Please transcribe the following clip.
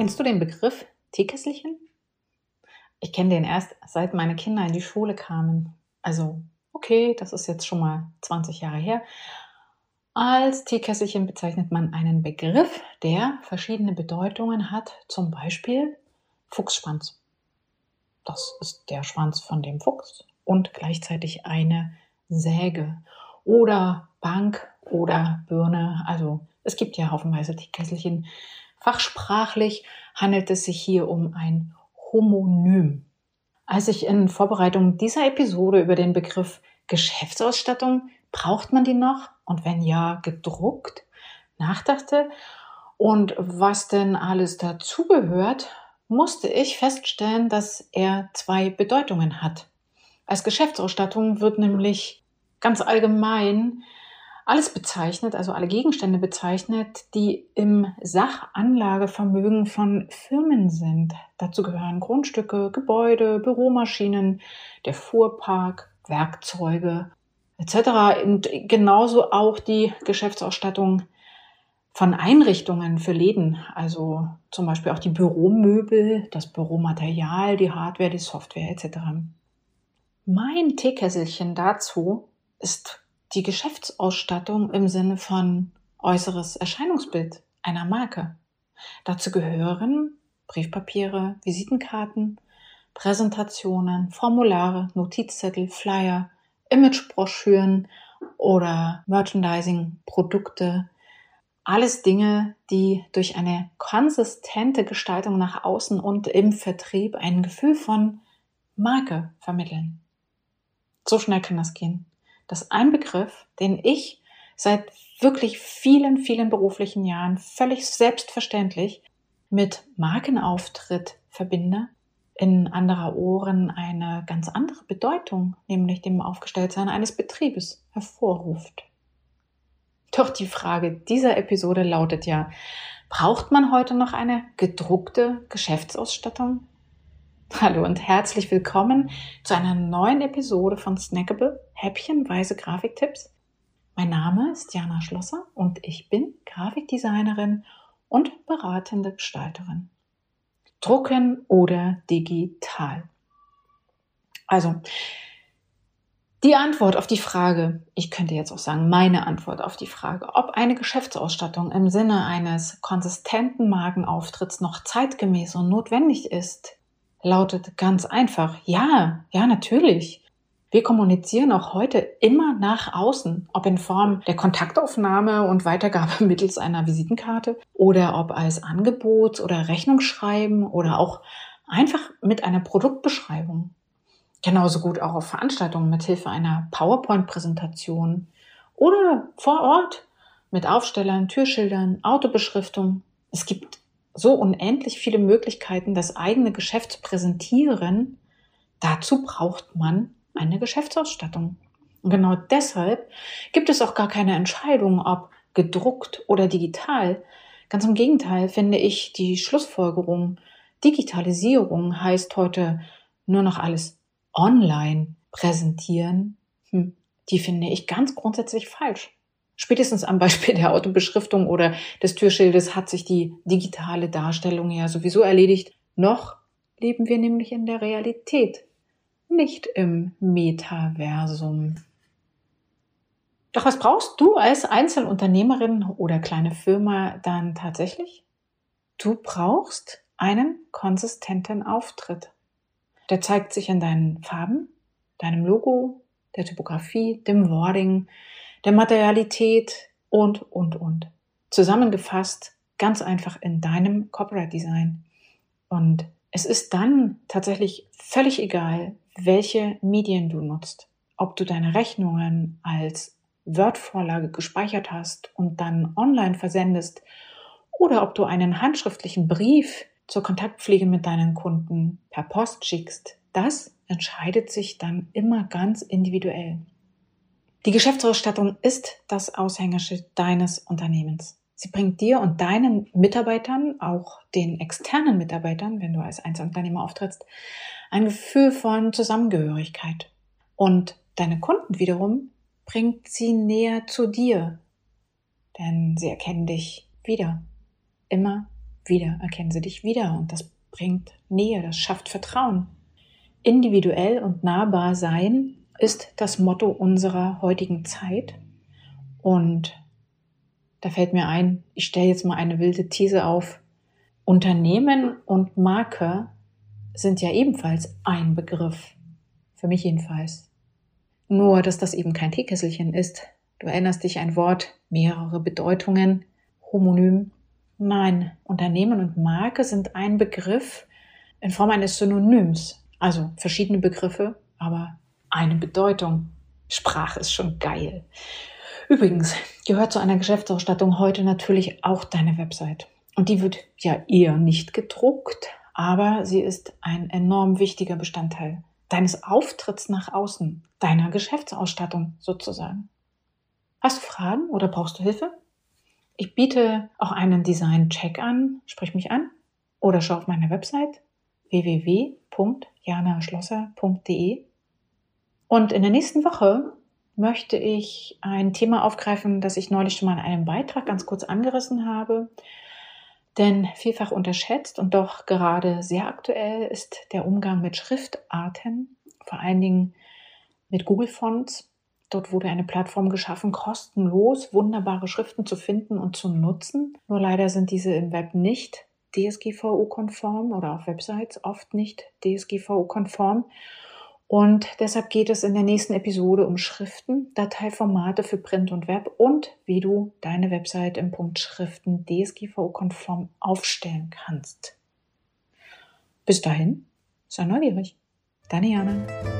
Kennst du den Begriff Teekesselchen? Ich kenne den erst seit meine Kinder in die Schule kamen. Also, okay, das ist jetzt schon mal 20 Jahre her. Als Teekesselchen bezeichnet man einen Begriff, der verschiedene Bedeutungen hat, zum Beispiel Fuchsschwanz. Das ist der Schwanz von dem Fuchs und gleichzeitig eine Säge oder Bank oder Birne. Also es gibt ja haufenweise Teekesselchen. Fachsprachlich handelt es sich hier um ein Homonym. Als ich in Vorbereitung dieser Episode über den Begriff Geschäftsausstattung, braucht man die noch? Und wenn ja, gedruckt, nachdachte und was denn alles dazugehört, musste ich feststellen, dass er zwei Bedeutungen hat. Als Geschäftsausstattung wird nämlich ganz allgemein alles bezeichnet, also alle Gegenstände bezeichnet, die im Sachanlagevermögen von Firmen sind. Dazu gehören Grundstücke, Gebäude, Büromaschinen, der Fuhrpark, Werkzeuge etc. Und genauso auch die Geschäftsausstattung von Einrichtungen für Läden, also zum Beispiel auch die Büromöbel, das Büromaterial, die Hardware, die Software etc. Mein Teekesselchen dazu ist die Geschäftsausstattung im Sinne von äußeres Erscheinungsbild einer Marke. Dazu gehören Briefpapiere, Visitenkarten, Präsentationen, Formulare, Notizzettel, Flyer, Imagebroschüren oder Merchandising-Produkte. Alles Dinge, die durch eine konsistente Gestaltung nach außen und im Vertrieb ein Gefühl von Marke vermitteln. So schnell kann das gehen dass ein Begriff, den ich seit wirklich vielen, vielen beruflichen Jahren völlig selbstverständlich mit Markenauftritt verbinde, in anderer Ohren eine ganz andere Bedeutung, nämlich dem Aufgestelltsein eines Betriebes, hervorruft. Doch die Frage dieser Episode lautet ja, braucht man heute noch eine gedruckte Geschäftsausstattung? Hallo und herzlich willkommen zu einer neuen Episode von Snackable Häppchenweise Grafiktipps. Mein Name ist Jana Schlosser und ich bin Grafikdesignerin und beratende Gestalterin. Drucken oder digital? Also, die Antwort auf die Frage, ich könnte jetzt auch sagen, meine Antwort auf die Frage, ob eine Geschäftsausstattung im Sinne eines konsistenten Magenauftritts noch zeitgemäß und notwendig ist, lautet ganz einfach, ja, ja, natürlich. Wir kommunizieren auch heute immer nach außen, ob in Form der Kontaktaufnahme und Weitergabe mittels einer Visitenkarte oder ob als Angebot oder Rechnungsschreiben oder auch einfach mit einer Produktbeschreibung. Genauso gut auch auf Veranstaltungen mit Hilfe einer PowerPoint-Präsentation oder vor Ort mit Aufstellern, Türschildern, Autobeschriftung. Es gibt so unendlich viele Möglichkeiten, das eigene Geschäft zu präsentieren. Dazu braucht man eine Geschäftsausstattung. Und genau deshalb gibt es auch gar keine Entscheidung, ob gedruckt oder digital. Ganz im Gegenteil finde ich die Schlussfolgerung, Digitalisierung heißt heute nur noch alles online präsentieren. Hm, die finde ich ganz grundsätzlich falsch. Spätestens am Beispiel der Autobeschriftung oder des Türschildes hat sich die digitale Darstellung ja sowieso erledigt. Noch leben wir nämlich in der Realität, nicht im Metaversum. Doch was brauchst du als Einzelunternehmerin oder kleine Firma dann tatsächlich? Du brauchst einen konsistenten Auftritt. Der zeigt sich in deinen Farben, deinem Logo, der Typografie, dem Wording, der Materialität und, und, und. Zusammengefasst ganz einfach in deinem Corporate Design. Und es ist dann tatsächlich völlig egal, welche Medien du nutzt. Ob du deine Rechnungen als Word-Vorlage gespeichert hast und dann online versendest oder ob du einen handschriftlichen Brief zur Kontaktpflege mit deinen Kunden per Post schickst. Das entscheidet sich dann immer ganz individuell. Die Geschäftsausstattung ist das Aushängeschild deines Unternehmens. Sie bringt dir und deinen Mitarbeitern, auch den externen Mitarbeitern, wenn du als Einzelunternehmer auftrittst, ein Gefühl von Zusammengehörigkeit. Und deine Kunden wiederum bringt sie näher zu dir, denn sie erkennen dich wieder, immer wieder erkennen sie dich wieder und das bringt Nähe, das schafft Vertrauen. Individuell und nahbar sein ist das Motto unserer heutigen Zeit und da fällt mir ein, ich stelle jetzt mal eine wilde These auf. Unternehmen und Marke sind ja ebenfalls ein Begriff. Für mich jedenfalls. Nur, dass das eben kein Teekesselchen ist. Du erinnerst dich ein Wort, mehrere Bedeutungen, Homonym. Nein, Unternehmen und Marke sind ein Begriff in Form eines Synonyms. Also verschiedene Begriffe, aber eine Bedeutung. Sprache ist schon geil. Übrigens gehört zu einer Geschäftsausstattung heute natürlich auch deine Website. Und die wird ja eher nicht gedruckt, aber sie ist ein enorm wichtiger Bestandteil deines Auftritts nach außen, deiner Geschäftsausstattung sozusagen. Hast du Fragen oder brauchst du Hilfe? Ich biete auch einen Design-Check an, sprich mich an oder schau auf meiner Website www.janaschlosser.de. Und in der nächsten Woche möchte ich ein Thema aufgreifen, das ich neulich schon mal in einem Beitrag ganz kurz angerissen habe. Denn vielfach unterschätzt und doch gerade sehr aktuell ist der Umgang mit Schriftarten, vor allen Dingen mit Google Fonts. Dort wurde eine Plattform geschaffen, kostenlos wunderbare Schriften zu finden und zu nutzen. Nur leider sind diese im Web nicht DSGVO-konform oder auf Websites oft nicht DSGVO-konform. Und deshalb geht es in der nächsten Episode um Schriften, Dateiformate für Print und Web und wie du deine Website im Punkt Schriften DSGVO-konform aufstellen kannst. Bis dahin, sei neugierig. Deine Jana.